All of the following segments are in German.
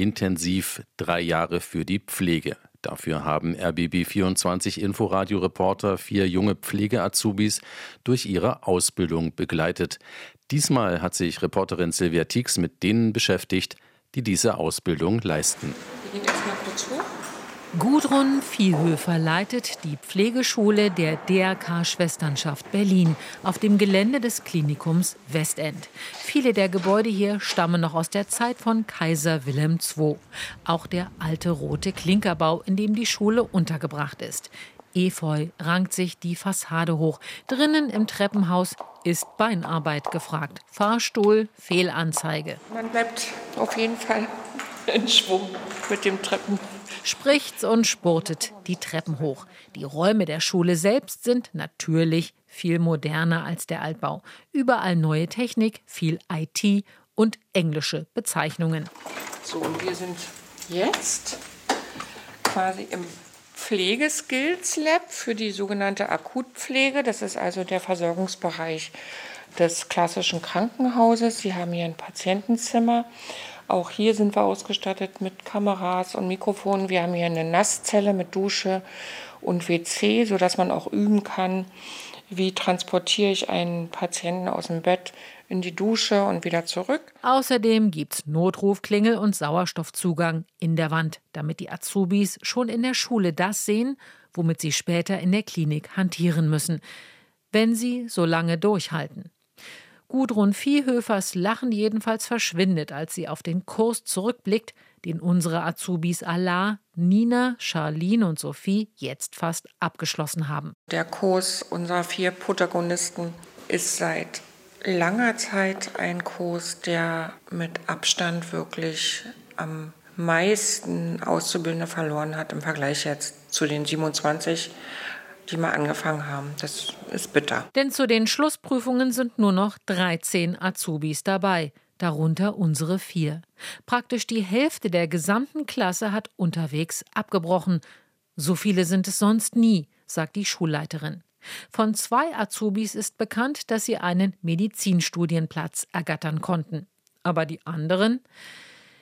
intensiv drei Jahre für die Pflege. Dafür haben RBB24 Inforadio-Reporter vier junge Pflege-Azubis durch ihre Ausbildung begleitet. Diesmal hat sich Reporterin Silvia Tix mit denen beschäftigt, die diese Ausbildung leisten. Wir gehen erstmal kurz hoch. Gudrun Viehhöfer leitet die Pflegeschule der DRK Schwesternschaft Berlin auf dem Gelände des Klinikums Westend. Viele der Gebäude hier stammen noch aus der Zeit von Kaiser Wilhelm II. Auch der alte rote Klinkerbau, in dem die Schule untergebracht ist. Efeu rankt sich die Fassade hoch. Drinnen im Treppenhaus ist Beinarbeit gefragt. Fahrstuhl, Fehlanzeige. Man bleibt auf jeden Fall in Schwung mit dem Treppen spricht's und spurtet die Treppen hoch. Die Räume der Schule selbst sind natürlich viel moderner als der Altbau. Überall neue Technik, viel IT und englische Bezeichnungen. So, und wir sind jetzt quasi im Pflegeskills Lab für die sogenannte Akutpflege. Das ist also der Versorgungsbereich des klassischen Krankenhauses. Sie haben hier ein Patientenzimmer auch hier sind wir ausgestattet mit Kameras und Mikrofonen. Wir haben hier eine Nasszelle mit Dusche und WC, sodass man auch üben kann, wie transportiere ich einen Patienten aus dem Bett in die Dusche und wieder zurück. Außerdem gibt es Notrufklingel und Sauerstoffzugang in der Wand, damit die Azubis schon in der Schule das sehen, womit sie später in der Klinik hantieren müssen, wenn sie so lange durchhalten. Gudrun Viehhöfers Lachen jedenfalls verschwindet, als sie auf den Kurs zurückblickt, den unsere Azubis Allah, Nina, Charlene und Sophie jetzt fast abgeschlossen haben. Der Kurs unserer vier Protagonisten ist seit langer Zeit ein Kurs, der mit Abstand wirklich am meisten Auszubildende verloren hat im Vergleich jetzt zu den 27 die mal angefangen haben. Das ist bitter. Denn zu den Schlussprüfungen sind nur noch 13 Azubis dabei, darunter unsere vier. Praktisch die Hälfte der gesamten Klasse hat unterwegs abgebrochen. So viele sind es sonst nie, sagt die Schulleiterin. Von zwei Azubis ist bekannt, dass sie einen Medizinstudienplatz ergattern konnten. Aber die anderen?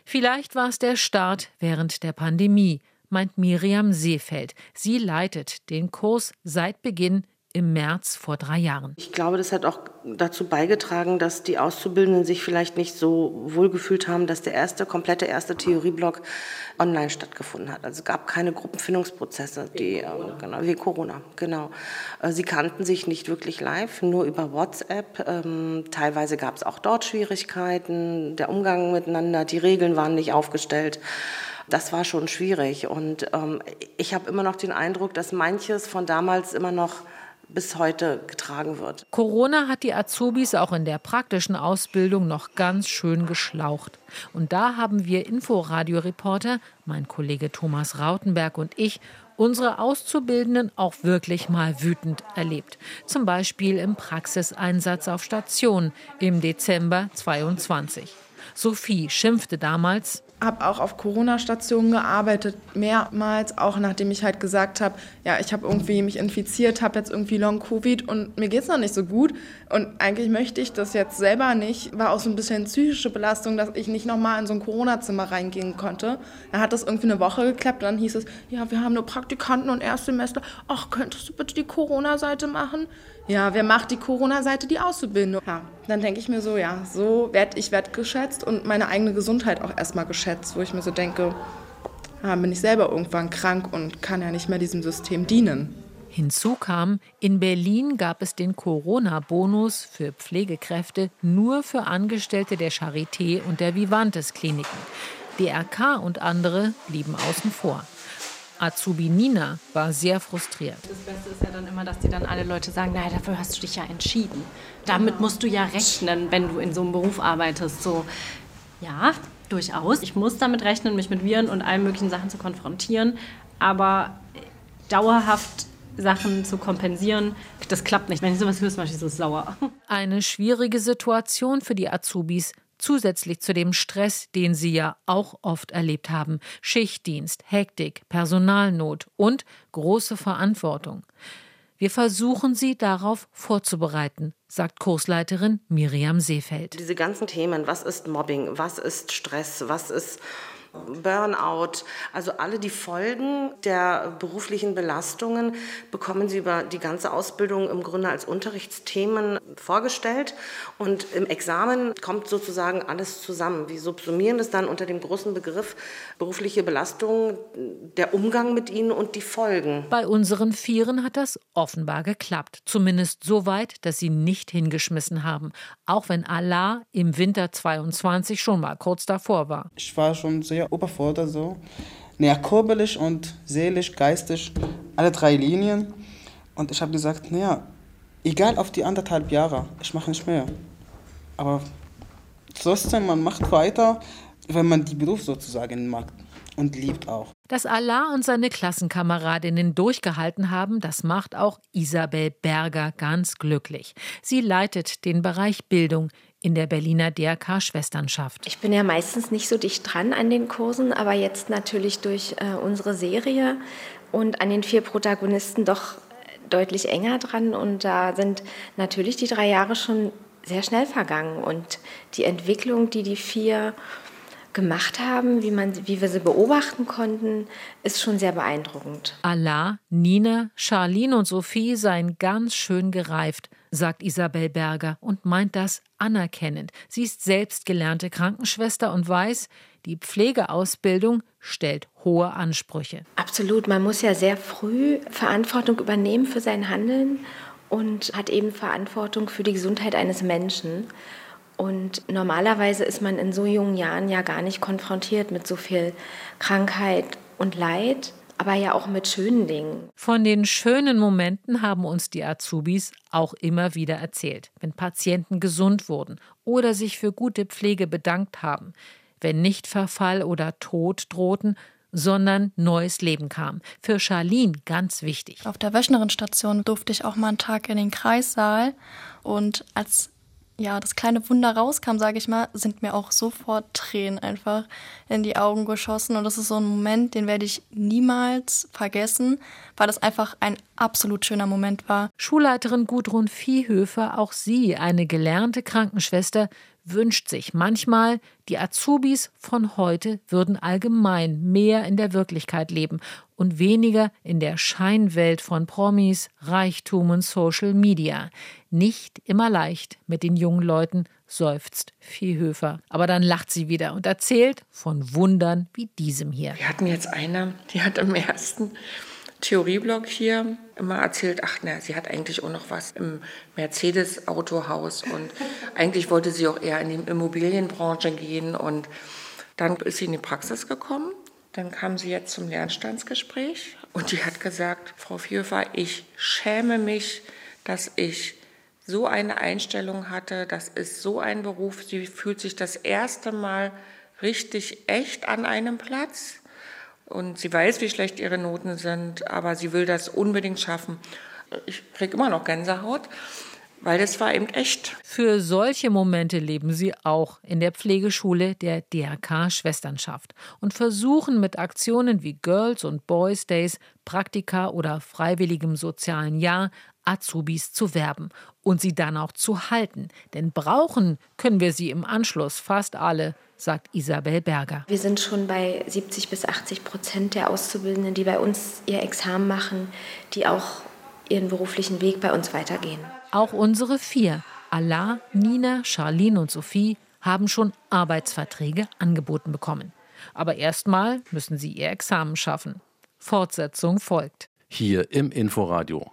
Vielleicht war es der Start während der Pandemie meint Miriam Seefeld. Sie leitet den Kurs seit Beginn im März vor drei Jahren. Ich glaube, das hat auch dazu beigetragen, dass die Auszubildenden sich vielleicht nicht so wohlgefühlt haben, dass der erste, komplette erste Theorieblock online stattgefunden hat. Also es gab keine Gruppenfindungsprozesse, die, äh, genau, wie Corona, genau. Äh, sie kannten sich nicht wirklich live, nur über WhatsApp. Ähm, teilweise gab es auch dort Schwierigkeiten, der Umgang miteinander, die Regeln waren nicht aufgestellt das war schon schwierig. Und ähm, ich habe immer noch den Eindruck, dass manches von damals immer noch bis heute getragen wird. Corona hat die Azubis auch in der praktischen Ausbildung noch ganz schön geschlaucht. Und da haben wir Inforadio-Reporter, mein Kollege Thomas Rautenberg und ich, unsere Auszubildenden auch wirklich mal wütend erlebt. Zum Beispiel im Praxiseinsatz auf Station im Dezember 22. Sophie schimpfte damals, habe auch auf Corona-Stationen gearbeitet, mehrmals, auch nachdem ich halt gesagt habe, ja, ich habe irgendwie mich infiziert, habe jetzt irgendwie Long-Covid und mir geht es noch nicht so gut. Und eigentlich möchte ich das jetzt selber nicht. War auch so ein bisschen psychische Belastung, dass ich nicht nochmal in so ein Corona-Zimmer reingehen konnte. Da hat das irgendwie eine Woche geklappt, dann hieß es, ja, wir haben nur Praktikanten und Erstsemester. Ach, könntest du bitte die Corona-Seite machen? Ja, wer macht die Corona-Seite? Die Auszubildung. Ja, dann denke ich mir so, ja, so werde ich wertgeschätzt und meine eigene Gesundheit auch erstmal geschätzt, wo ich mir so denke, ja, bin ich selber irgendwann krank und kann ja nicht mehr diesem System dienen. Hinzu kam, in Berlin gab es den Corona-Bonus für Pflegekräfte nur für Angestellte der Charité und der Vivantes Kliniken. DRK und andere blieben außen vor. Azubi Nina war sehr frustriert. Das Beste ist ja dann immer, dass die dann alle Leute sagen, naja, dafür hast du dich ja entschieden. Damit genau. musst du ja rechnen, wenn du in so einem Beruf arbeitest. So, ja, durchaus. Ich muss damit rechnen, mich mit Viren und allen möglichen Sachen zu konfrontieren. Aber dauerhaft Sachen zu kompensieren, das klappt nicht. Wenn ich sowas höre, mache ich so sauer. Eine schwierige Situation für die Azubis zusätzlich zu dem Stress, den sie ja auch oft erlebt haben, Schichtdienst, Hektik, Personalnot und große Verantwortung. Wir versuchen sie darauf vorzubereiten, sagt Kursleiterin Miriam Seefeld. Diese ganzen Themen, was ist Mobbing, was ist Stress, was ist Burnout, also alle die Folgen der beruflichen Belastungen bekommen sie über die ganze Ausbildung im Grunde als Unterrichtsthemen vorgestellt. Und im Examen kommt sozusagen alles zusammen. Wir subsumieren es dann unter dem großen Begriff berufliche Belastung, der Umgang mit ihnen und die Folgen. Bei unseren Vieren hat das offenbar geklappt. Zumindest so weit, dass sie nicht hingeschmissen haben. Auch wenn Allah im Winter 22 schon mal kurz davor war. Ich war schon sehr oberfordert so. Naja, körperlich und seelisch, geistig, alle drei Linien. Und ich habe gesagt, naja, egal auf die anderthalb Jahre, ich mache nicht mehr. Aber trotzdem, man macht weiter, wenn man die Beruf sozusagen mag und liebt auch. Dass Allah und seine Klassenkameradinnen durchgehalten haben, das macht auch Isabel Berger ganz glücklich. Sie leitet den Bereich Bildung in der Berliner DRK-Schwesternschaft. Ich bin ja meistens nicht so dicht dran an den Kursen, aber jetzt natürlich durch äh, unsere Serie und an den vier Protagonisten doch deutlich enger dran. Und da sind natürlich die drei Jahre schon sehr schnell vergangen. Und die Entwicklung, die die vier gemacht haben, wie, man, wie wir sie beobachten konnten, ist schon sehr beeindruckend. Allah, Nina, Charlene und Sophie seien ganz schön gereift, sagt Isabel Berger und meint das anerkennend. Sie ist selbst gelernte Krankenschwester und weiß, die Pflegeausbildung stellt hohe Ansprüche. Absolut, man muss ja sehr früh Verantwortung übernehmen für sein Handeln und hat eben Verantwortung für die Gesundheit eines Menschen. Und normalerweise ist man in so jungen Jahren ja gar nicht konfrontiert mit so viel Krankheit und Leid, aber ja auch mit schönen Dingen. Von den schönen Momenten haben uns die Azubis auch immer wieder erzählt, wenn Patienten gesund wurden oder sich für gute Pflege bedankt haben, wenn nicht Verfall oder Tod drohten, sondern neues Leben kam. Für Charlene ganz wichtig. Auf der Wöchnerinstation durfte ich auch mal einen Tag in den Kreissaal und als ja, das kleine Wunder rauskam, sage ich mal, sind mir auch sofort Tränen einfach in die Augen geschossen. Und das ist so ein Moment, den werde ich niemals vergessen, weil das einfach ein absolut schöner Moment war. Schulleiterin Gudrun Viehhöfer, auch sie, eine gelernte Krankenschwester, wünscht sich manchmal, die Azubis von heute würden allgemein mehr in der Wirklichkeit leben und weniger in der Scheinwelt von Promis, Reichtum und Social Media. Nicht immer leicht mit den jungen Leuten, seufzt Viehhöfer. Aber dann lacht sie wieder und erzählt von Wundern wie diesem hier. Wir hatten jetzt eine, die hat im ersten Theorieblock hier immer erzählt, ach na, sie hat eigentlich auch noch was im Mercedes-Autohaus und eigentlich wollte sie auch eher in die Immobilienbranche gehen und dann ist sie in die Praxis gekommen. Dann kam sie jetzt zum Lernstandsgespräch und die hat gesagt, Frau Vierfer, ich schäme mich, dass ich so eine Einstellung hatte. Das ist so ein Beruf. Sie fühlt sich das erste Mal richtig echt an einem Platz. Und sie weiß, wie schlecht ihre Noten sind, aber sie will das unbedingt schaffen. Ich kriege immer noch Gänsehaut, weil das war eben echt. Für solche Momente leben sie auch in der Pflegeschule der DRK Schwesternschaft und versuchen mit Aktionen wie Girls und Boys Days, Praktika oder freiwilligem sozialen Jahr Azubis zu werben und sie dann auch zu halten. Denn brauchen können wir sie im Anschluss fast alle sagt Isabel Berger. Wir sind schon bei 70 bis 80 Prozent der Auszubildenden, die bei uns ihr Examen machen, die auch ihren beruflichen Weg bei uns weitergehen. Auch unsere vier, Allah, Nina, Charlene und Sophie, haben schon Arbeitsverträge angeboten bekommen. Aber erstmal müssen sie ihr Examen schaffen. Fortsetzung folgt. Hier im Inforadio.